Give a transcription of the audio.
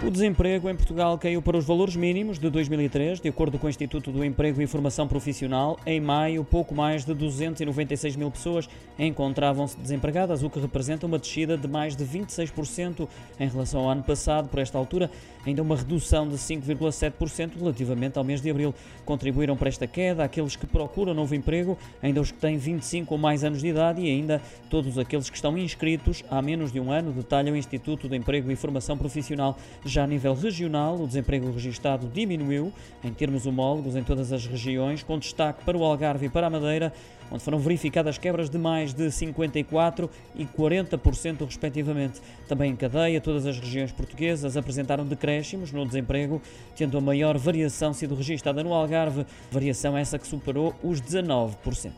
O desemprego em Portugal caiu para os valores mínimos de 2003, de acordo com o Instituto do Emprego e Formação Profissional. Em maio, pouco mais de 296 mil pessoas encontravam-se desempregadas, o que representa uma descida de mais de 26% em relação ao ano passado. Por esta altura, ainda uma redução de 5,7% relativamente ao mês de abril. Contribuíram para esta queda aqueles que procuram novo emprego, ainda os que têm 25 ou mais anos de idade e ainda todos aqueles que estão inscritos há menos de um ano, detalha o Instituto do Emprego e Formação Profissional. Já a nível regional, o desemprego registado diminuiu em termos homólogos em todas as regiões, com destaque para o Algarve e para a Madeira, onde foram verificadas quebras de mais de 54% e 40%, respectivamente. Também em cadeia, todas as regiões portuguesas apresentaram decréscimos no desemprego, tendo a maior variação sido registada no Algarve, variação essa que superou os 19%.